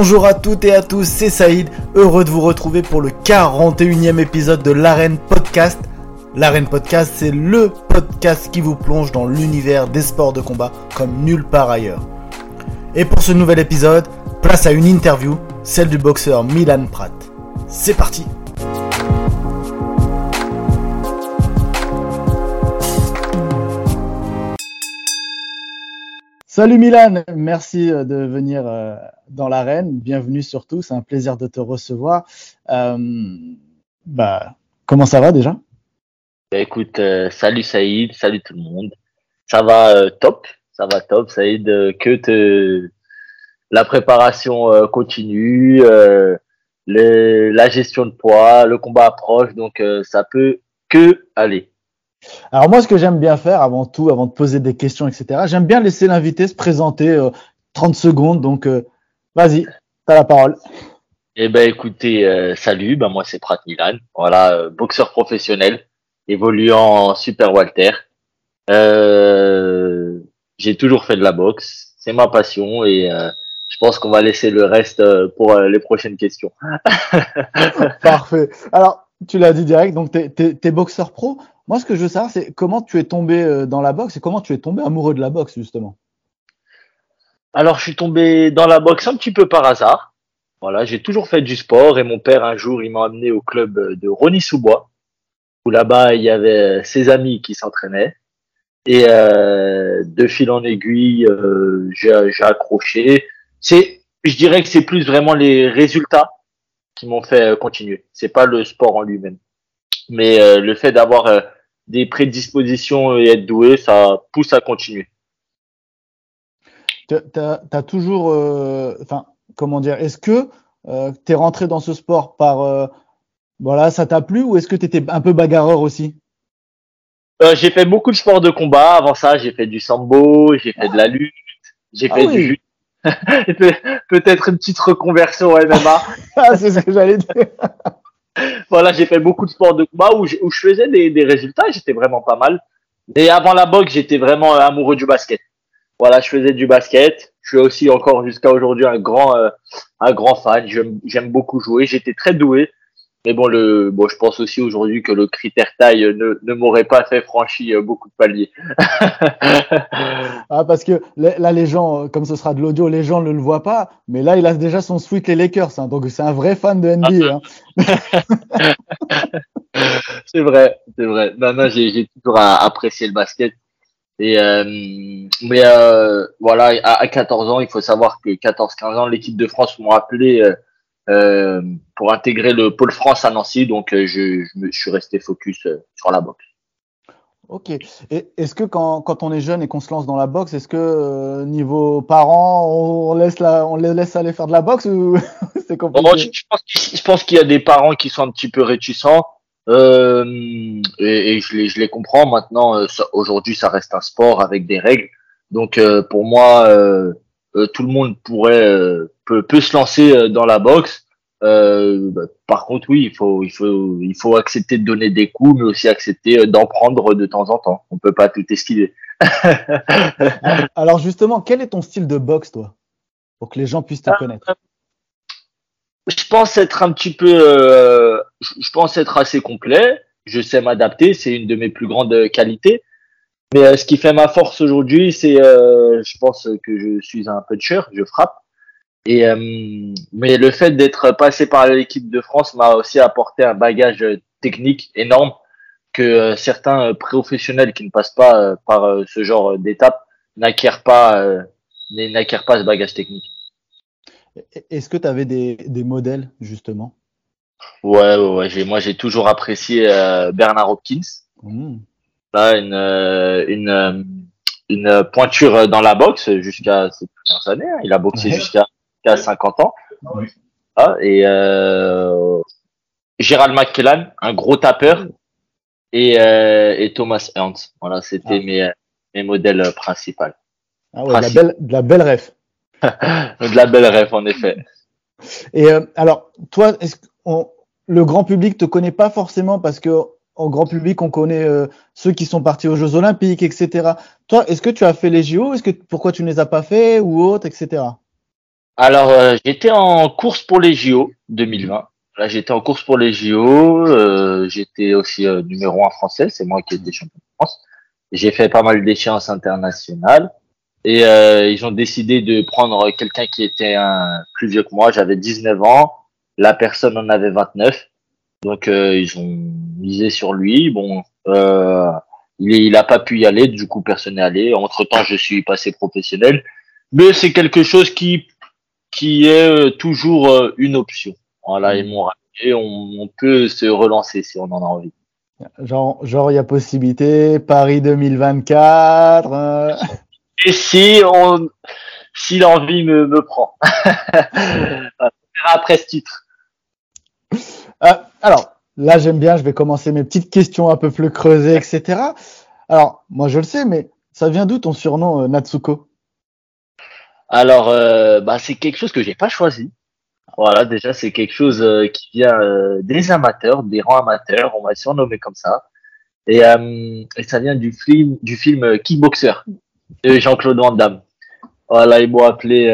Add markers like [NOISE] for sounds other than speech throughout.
Bonjour à toutes et à tous, c'est Saïd, heureux de vous retrouver pour le 41e épisode de l'Arène Podcast. L'Arène Podcast, c'est le podcast qui vous plonge dans l'univers des sports de combat comme nulle part ailleurs. Et pour ce nouvel épisode, place à une interview, celle du boxeur Milan Pratt. C'est parti Salut Milan, merci euh, de venir euh, dans l'arène. Bienvenue surtout, c'est un plaisir de te recevoir. Euh, bah, comment ça va déjà? Bah, Écoute, salut Saïd, salut tout le monde. Ça va top, ça va top Saïd, que la préparation continue, la gestion de poids, le combat approche, donc ça peut que aller. Alors moi, ce que j'aime bien faire avant tout, avant de poser des questions, etc., j'aime bien laisser l'invité se présenter 30 euh, secondes. Donc, euh, vas-y, tu as la parole. Eh ben, écoutez, euh, salut, ben, moi c'est Prat Milan, voilà, boxeur professionnel, évoluant en Super Walter. J'ai toujours fait de la boxe, c'est ma passion et je pense qu'on va laisser le reste pour les prochaines questions. [LAUGHS] Parfait. Alors, tu l'as dit direct, donc tu es, boxeur pro. Moi, ce que je veux savoir, c'est comment tu es tombé euh, dans la boxe et comment tu es tombé amoureux de la boxe, justement. Alors, je suis tombé dans la boxe un petit peu par hasard. Voilà, j'ai toujours fait du sport et mon père, un jour, il m'a amené au club de Rony-sous-Bois, où là-bas, il y avait ses amis qui s'entraînaient. Et euh, de fil en aiguille, euh, j'ai accroché. C'est, je dirais que c'est plus vraiment les résultats qui m'ont fait continuer. C'est pas le sport en lui-même, mais le fait d'avoir des prédispositions et être doué, ça pousse à continuer. Tu as, toujours, euh, enfin, comment dire, est-ce que euh, tu es rentré dans ce sport par, euh, voilà, ça t'a plu ou est-ce que tu étais un peu bagarreur aussi? J'ai fait beaucoup de sports de combat. Avant ça, j'ai fait du sambo, j'ai fait de la lutte, j'ai ah fait du [LAUGHS] peut-être une petite reconversion au MMA. [LAUGHS] ah, c'est ce que j'allais dire. Voilà, j'ai fait beaucoup de sports de combat où, je, faisais des, résultats, j'étais vraiment pas mal. Et avant la boxe, j'étais vraiment amoureux du basket. Voilà, je faisais du basket. Je suis aussi encore jusqu'à aujourd'hui un grand, euh, un grand fan. J'aime beaucoup jouer. J'étais très doué. Mais bon, le, bon, je pense aussi aujourd'hui que le critère taille ne, ne m'aurait pas fait franchir beaucoup de paliers. [LAUGHS] ah, parce que là, les gens, comme ce sera de l'audio, les gens ne le voient pas. Mais là, il a déjà son sweat les Lakers. Hein, donc, c'est un vrai fan de NBA. Hein. [LAUGHS] c'est vrai, c'est vrai. Non, non, j'ai toujours apprécié le basket. Et euh, mais euh, voilà, à, à, 14 ans, il faut savoir que 14-15 ans, l'équipe de France m'ont appelé euh, euh, pour intégrer le pôle France à Nancy. Donc, euh, je, je, me, suis resté focus euh, sur la boxe. Ok. Et est-ce que quand, quand, on est jeune et qu'on se lance dans la boxe, est-ce que niveau parents, on laisse la, on les laisse aller faire de la boxe ou [LAUGHS] c'est compliqué? Je pense qu'il y a des parents qui sont un petit peu réticents. Euh, et, et, je, les, je les comprends. Maintenant, aujourd'hui, ça reste un sport avec des règles. Donc, pour moi, tout le monde pourrait peut, peut se lancer dans la boxe. Euh, bah, par contre, oui, il faut, il faut, il faut accepter de donner des coups, mais aussi accepter d'en prendre de temps en temps. On peut pas tout esquiver. [LAUGHS] Alors justement, quel est ton style de boxe, toi, pour que les gens puissent te connaître Je pense être un petit peu, euh, je pense être assez complet. Je sais m'adapter, c'est une de mes plus grandes qualités. Mais euh, ce qui fait ma force aujourd'hui, c'est, euh, je pense que je suis un puncher, je frappe. Et euh, mais le fait d'être passé par l'équipe de France m'a aussi apporté un bagage technique énorme que euh, certains professionnels qui ne passent pas euh, par ce genre d'étape n'acquièrent pas n'acquièrent pas ce bagage technique. Est-ce que tu avais des, des modèles justement? Ouais, ouais, ouais moi j'ai toujours apprécié Bernard Hopkins. Mmh. Là, une, une, une pointure dans la boxe jusqu'à ces dernières années. Hein. Il a boxé jusqu'à qui a 50 ans. Ah, et euh, Gérald McKellan, un gros tapeur, et, euh, et Thomas Ernst. Voilà, c'était ah. mes, mes modèles principaux. Ah ouais, la belle, de la belle ref. [LAUGHS] de la belle ref, en effet. Et euh, alors, toi, est-ce le grand public te connaît pas forcément parce que au grand public, on connaît euh, ceux qui sont partis aux Jeux Olympiques, etc. Toi, est-ce que tu as fait les JO Est-ce que pourquoi tu ne les as pas fait ou autre, etc. Alors, euh, j'étais en course pour les JO 2020. Là, j'étais en course pour les JO. Euh, j'étais aussi euh, numéro un français. C'est moi qui étais champion de France. J'ai fait pas mal d'échéances internationales. Et ils ont décidé de prendre quelqu'un qui était un, plus vieux que moi. J'avais 19 ans. La personne en avait 29. Donc, ils ont misé sur lui. Bon, il, il a pas pu y aller. Du coup, personne n'est allé. Entre temps, je suis passé professionnel. Mais c'est quelque chose qui qui est euh, toujours euh, une option. Voilà, ils m'ont rappelé, on, on, peut se relancer si on en a envie. Genre, genre, il y a possibilité, Paris 2024. Euh... Et si on, si l'envie me, me prend. [LAUGHS] Après ce titre. Euh, alors, là, j'aime bien, je vais commencer mes petites questions un peu plus creusées, etc. Alors, moi, je le sais, mais ça vient d'où ton surnom, euh, Natsuko? Alors, euh, bah, c'est quelque chose que j'ai pas choisi. Voilà, déjà, c'est quelque chose euh, qui vient des amateurs, des rangs amateurs, on va surnommer comme ça. Et, et ça vient du film, du film Kickboxer de Jean-Claude Van Damme. Voilà, ils m'ont appelé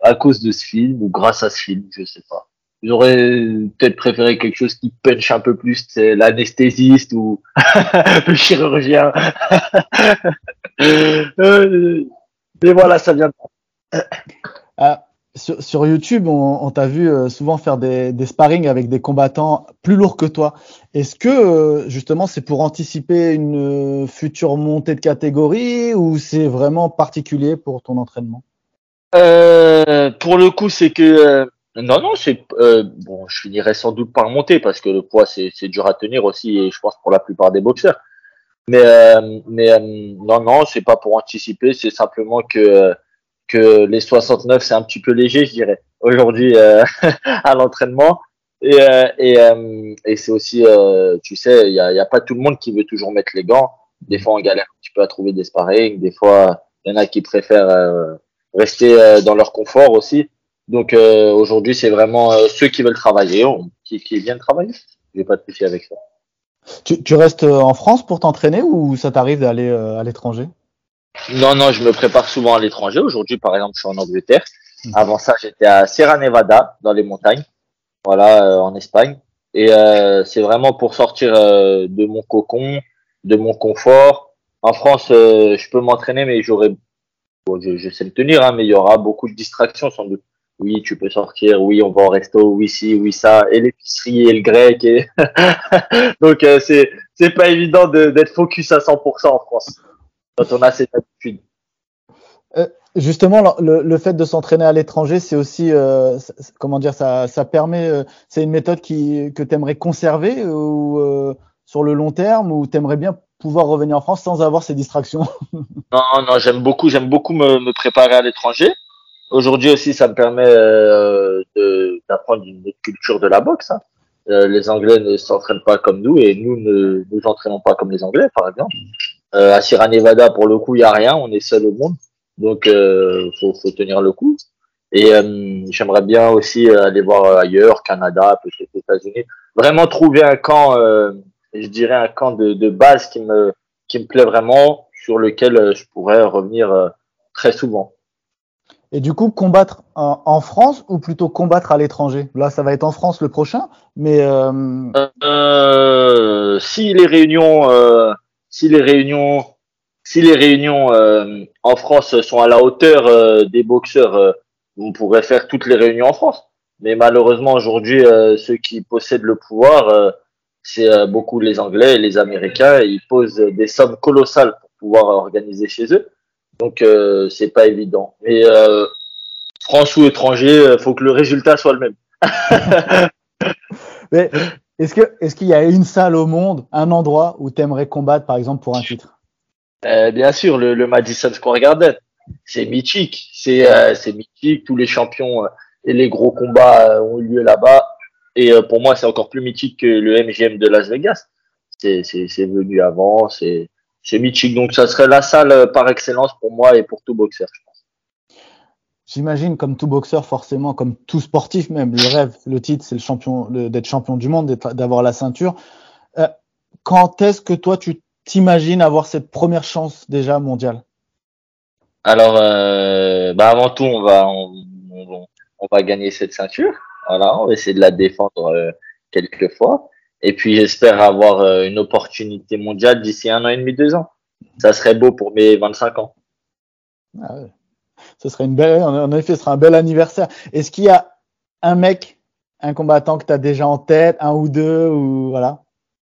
à cause de ce film ou grâce à ce film, je sais pas. J'aurais peut-être préféré quelque chose qui punch un peu plus, c'est l'anesthésiste ou [LAUGHS] le chirurgien. [LAUGHS] Mais voilà, ça vient. Ah, sur, sur, YouTube, on, on t'a vu euh, souvent faire des, des sparring avec des combattants plus lourds que toi. Est-ce que euh, justement c'est pour anticiper une future montée de catégorie ou c'est vraiment particulier pour ton entraînement? Euh, Pour le coup, c'est que euh, non, non, c'est bon. Je finirai sans doute par monter parce que le poids c'est dur à tenir aussi, et je pense pour la plupart des boxeurs. Mais, euh, mais euh, non, non, c'est pas pour anticiper, c'est simplement que, que les 69, c'est un petit peu léger, je dirais, aujourd'hui euh, [LAUGHS] à l'entraînement. Et, et, et c'est aussi, tu sais, il n'y a, y a pas tout le monde qui veut toujours mettre les gants. Des fois, on galère un petit peu à trouver des sparring. Des fois, il y en a qui préfèrent rester dans leur confort aussi. Donc aujourd'hui, c'est vraiment ceux qui veulent travailler, qui, qui viennent travailler. J'ai pas de souci avec ça. Tu, tu, restes euh, en France pour t'entraîner ou ça t'arrive d'aller euh, à l'étranger? Non, non, je me prépare souvent à l'étranger. Aujourd'hui, par exemple, je suis en Angleterre. Mmh. Avant ça, j'étais à Sierra Nevada, dans les montagnes, voilà, euh, en Espagne. Et euh, c'est vraiment pour sortir euh, de mon cocon, de mon confort. En France, je peux m'entraîner, mais j'aurais, bon, je, je, sais le tenir, hein, mais il y aura beaucoup de distractions sans doute oui, tu peux sortir, oui, on va au resto, oui, si, oui, ça, et l'épicerie et le grec. Et... [LAUGHS] Donc, euh, c'est, c'est pas évident d'être focus à 100% en France quand on a cette habitude. Euh, justement, le, le, fait de s'entraîner à l'étranger, c'est aussi, euh, comment dire, ça, ça permet, euh, c'est une méthode qui, que tu aimerais conserver ou euh, sur le long terme ou tu aimerais bien pouvoir revenir en France sans avoir ces distractions? [LAUGHS] Non, non, j'aime beaucoup, j'aime beaucoup me, me préparer à l'étranger. Aujourd'hui aussi, ça me permet euh, d'apprendre une autre culture de la boxe. Hein. Euh, les Anglais ne s'entraînent pas comme nous et nous ne nous entraînons pas comme les Anglais, par exemple. Euh, à Sierra Nevada, pour le coup, il y a rien, on est seul au monde, donc euh, faut, faut tenir le coup. Et euh, j'aimerais bien aussi aller voir ailleurs, Canada, peut-être États-Unis. Vraiment trouver un camp, euh, je dirais un camp de, de base qui me qui me plaît vraiment, sur lequel je pourrais revenir très souvent. Et du coup, combattre en, France ou plutôt combattre à l'étranger? Là, ça va être en France le prochain, mais euh... Euh, si les réunions, euh, si les réunions, si les réunions euh, en France sont à la hauteur euh, des boxeurs, on pourrait faire toutes les réunions en France. Mais malheureusement, aujourd'hui, ceux qui possèdent le pouvoir, c'est beaucoup les Anglais et les Américains. ils posent des sommes colossales pour pouvoir organiser chez eux. Donc euh, c'est pas évident. Mais euh, France ou étranger, euh, faut que le résultat soit le même. [LAUGHS] Mais est-ce que est-ce qu'il y a une salle au monde, un endroit où tu aimerais combattre par exemple pour un titre? Euh, Bien sûr, le, le, Madison Square Garden. C'est mythique, c'est c'est mythique. Tous les champions et les gros combats ont eu lieu là-bas. Et pour moi, c'est encore plus mythique que le MGM de Las Vegas. C'est c'est venu avant, c'est c'est mythique. Donc, ça serait la salle euh, par excellence pour moi et pour tout boxeur, je pense. J'imagine, comme tout boxeur, forcément, comme tout sportif même, le rêve, le titre, c'est le champion, d'être champion du monde, d'avoir la ceinture. Euh, quand est-ce que toi, tu t'imagines avoir cette première chance déjà mondiale? Alors, euh, bah avant tout, on va, on, on, on, va gagner cette ceinture. Voilà, on va essayer de la défendre euh, quelques fois. Et puis j'espère avoir euh, une opportunité mondiale d'ici un an et demi, deux ans. Ça serait beau pour mes 25 ans. Ah ouais. Ce serait une belle, en effet, ce sera un bel anniversaire. Est-ce qu'il y a un mec, un combattant que tu as déjà en tête, un ou deux, ou voilà?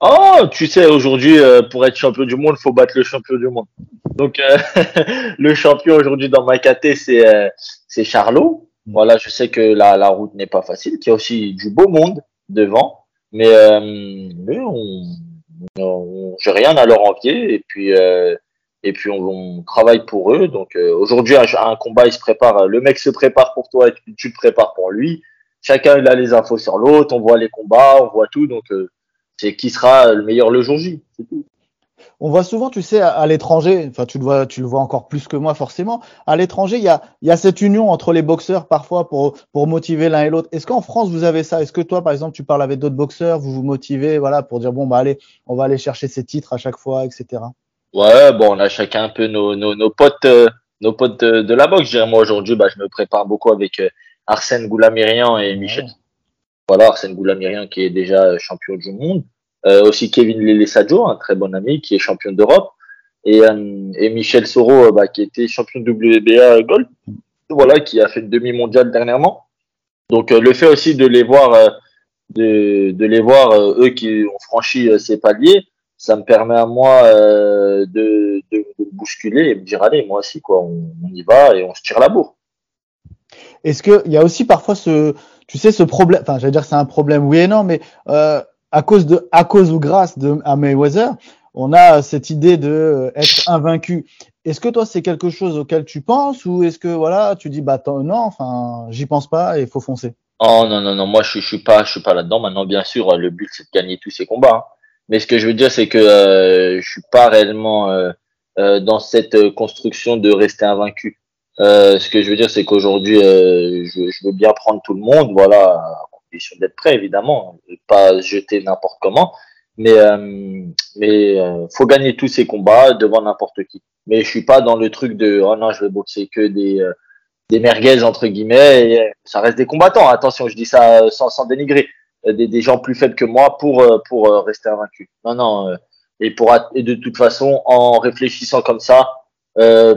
Oh, tu sais, aujourd'hui, euh, pour être champion du monde, il faut battre le champion du monde. Donc, euh, [LAUGHS] le champion aujourd'hui dans ma KT, c'est euh, c'est Charlot. Mm. Voilà, je sais que la, la route n'est pas facile, qu'il y a aussi du beau monde devant, mais, mais on, on, j'ai rien à leur envier et puis et puis on, travaille pour eux. Donc aujourd'hui, un, un, combat, il se prépare. Le mec se prépare pour toi et tu, tu te prépares pour lui. Chacun il a les infos sur l'autre. On voit les combats, on voit tout. Donc c'est qui sera le meilleur le jour J. C'est tout. On voit souvent, tu sais, à, l'étranger, enfin tu le vois, tu le vois encore plus que moi forcément. À l'étranger, il y a, y a cette union entre les boxeurs parfois pour pour motiver l'un et l'autre. Est-ce qu'en France vous avez ça? Est-ce que toi, par exemple, tu parles avec d'autres boxeurs, vous vous motivez, voilà, pour dire bon bah allez, on va aller chercher ces titres à chaque fois, etc. Ouais, bon, on a chacun un peu nos nos, nos potes, euh, nos potes de, la boxe. Je moi aujourd'hui, bah je me prépare beaucoup avec euh, Arsène Goulamirian et Michel. Voilà, Arsène Goulamirian qui est déjà champion du monde. Euh, aussi Kevin Sadio, un très bon ami qui est champion d'Europe. Et, euh, et, Michel Soro, euh, bah, qui était champion WBA Gold, voilà, qui a fait une demi-mondiale dernièrement. Donc le fait aussi de les voir, de, de les voir eux qui ont franchi ces paliers, ça me permet à moi de, de, bousculer et me dire allez moi aussi quoi, on, y va et on se tire la bourre. Est-ce qu'il y a aussi parfois ce, tu sais, ce problème, enfin, j'allais dire c'est un problème, oui et non, mais à cause de, à cause ou grâce de à Mayweather, on a cette idée de euh, être invaincu. Est-ce que toi c'est quelque chose auquel tu penses ou est-ce que voilà, tu dis bah non, enfin, j'y pense pas et il faut foncer? Oh non non non, moi je, je suis pas, je suis pas là-dedans. Maintenant, bien sûr, le but c'est de gagner tous ces combats. Hein. Mais ce que je veux dire, c'est que euh, je suis pas réellement euh, euh dans cette construction de rester invaincu. Ce que je veux dire, c'est qu'aujourd'hui, je, je, veux bien prendre tout le monde, voilà, à condition d'être prêt, évidemment, pas jeter n'importe comment, mais euh, mais euh, faut gagner tous ces combats devant n'importe qui. Mais je suis pas dans le truc de oh non, je vais boxer que des euh, des merguez entre guillemets. Et ça reste des combattants. Attention, je dis ça sans, sans dénigrer. Des, des gens plus faibles que moi pour pour rester invaincu. Non non. Et pour et de toute façon, en réfléchissant comme ça. Euh,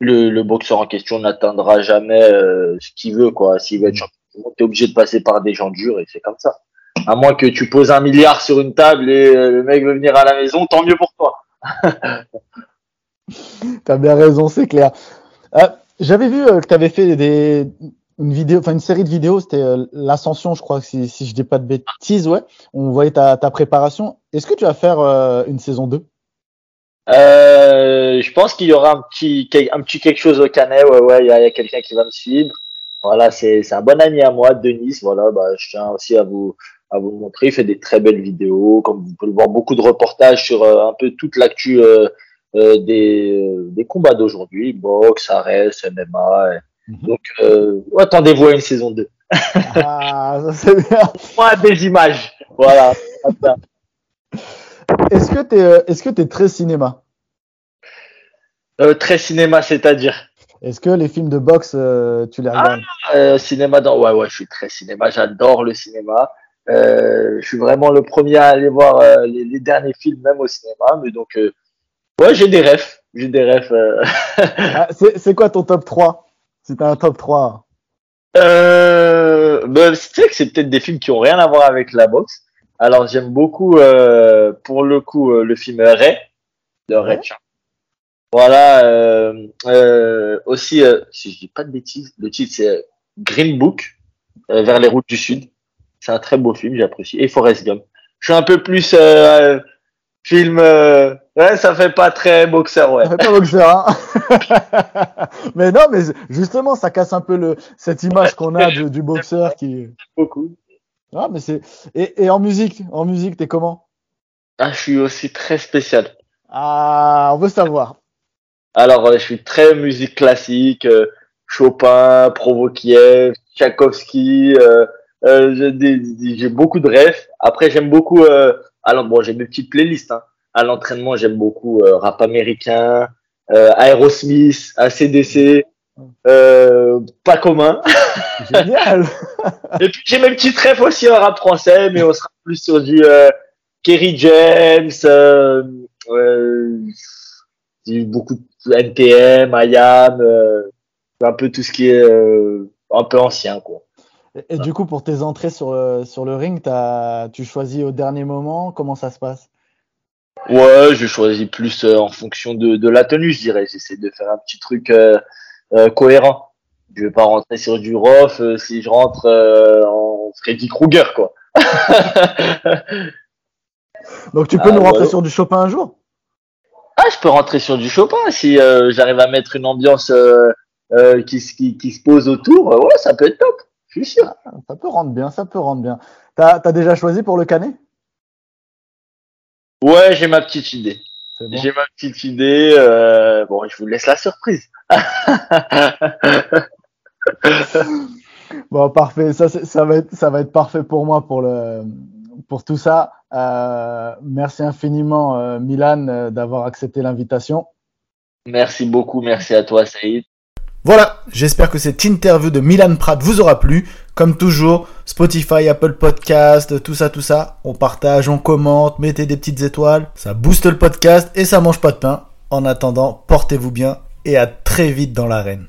le, le boxeur en question n'atteindra jamais euh, ce qu'il veut, quoi. S'il veut être champion t'es obligé de passer par des gens durs et c'est comme ça. À moins que tu poses un milliard sur une table et euh, le mec veut venir à la maison, tant mieux pour toi. [LAUGHS] T'as bien raison, c'est clair. Euh, J'avais vu euh, que tu avais fait des, une vidéo, enfin une série de vidéos, c'était euh, l'ascension, je crois, si, si je dis pas de bêtises, ouais. On voyait ta, ta préparation. Est-ce que tu vas faire une saison 2 euh, je pense qu'il y aura un petit, un petit quelque chose au canet. Ouais, ouais, il y a, a quelqu'un qui va me suivre. Voilà, c'est, c'est un bon ami à moi, Denis. Voilà, bah, je tiens aussi à vous, à vous montrer. Il fait des très belles vidéos. Comme vous pouvez le voir, beaucoup de reportages sur euh, un peu toute l'actu euh, euh des, des combats d'aujourd'hui. Boxe, ARS, MMA. Mhm. Donc, euh, attendez-vous à une saison 2. ah, [LAUGHS] ça c'est bien. Moi, des images. Voilà. Est-ce que tu es, est-ce que es très cinéma? Euh, Très cinéma, c'est-à-dire? Est-ce que les films de boxe, euh, tu les regardes ah, euh, Cinéma, dans... ouais, ouais, je suis très cinéma. J'adore le cinéma. Euh, je suis vraiment le premier à aller voir euh, les, les, derniers films, même au cinéma. Mais donc, ouais, j'ai des rêves. J'ai des rêves. [LAUGHS] ah, c'est quoi ton top 3 Si t'as un top 3 euh, ben, tu sais que c'est peut-être des films qui ont rien à voir avec la boxe. Alors j'aime beaucoup euh, pour le coup euh, le film Ray de Ray Charles. Voilà euh, euh aussi euh, si je dis pas de bêtises, le titre c'est Green Book vers les routes du sud. C'est un très beau film, j'apprécie. Et Forrest Gump. Je suis un peu plus film ouais, ça fait pas très boxeur ouais. Ça fait pas boxeur hein. [LAUGHS] mais non mais justement ça casse un peu le cette image qu'on a du, du boxeur qui beaucoup. Ah, mais c'est. Et, et, en musique, en musique, t'es comment? Ah, je suis aussi très spécial. Ah, on veut savoir. Alors, euh, je suis très musique classique, euh, Chopin, Provokiev, Tchaïkovski. Euh, j'ai beaucoup de rêves. Après, j'aime beaucoup. alors, bon, j'ai mes petites playlists. Hein. À l'entraînement, j'aime beaucoup rap américain, Aerosmith, ACDC. euh, pas commun. [LAUGHS] Génial. Et puis j'ai mes petits rêves aussi en rap français, mais on sera plus sur du euh, Kerry James, euh, euh, du beaucoup de NPM, IAM, euh, un peu tout ce qui est euh, un peu ancien quoi. Et, et du coup, pour tes entrées sur le, sur le ring, as, tu choisis au dernier moment? Comment ça se passe? Ouais, je choisis plus euh, en fonction de, de la tenue, je dirais. J'essaie de faire un petit truc euh, euh, cohérent. Je vais pas rentrer sur du rough euh, si je rentre euh, en Freddy Krueger, quoi. [LAUGHS] Donc tu peux Ah, nous rentrer sur du Chopin un jour? Je peux rentrer sur du Chopin si euh, j'arrive à mettre une ambiance euh, euh, qui, se- qui, qui se pose autour. Ouais, ça peut être top. Je suis sûr. Ça peut rendre bien, ça peut rendre bien. T'as as déjà choisi pour le canet? Ouais, j'ai ma petite idée. Bon. J'ai ma petite idée. euh, bon, je vous laisse la surprise. [LAUGHS] Bon, parfait. Ça, va être, ça va être parfait pour moi pour, le, pour tout ça. Euh, merci infiniment, euh, Milan, euh, d'avoir accepté l'invitation. merci beaucoup. Merci à toi, Saïd. Voilà, j'espère que cette interview de Milan Pratt vous aura plu. Comme toujours, Spotify, Apple Podcast, tout ça, tout ça. On partage, on commente, mettez des petites étoiles. Ça booste le podcast et ça mange pas de pain. En attendant, portez-vous bien et à très vite dans l'arène.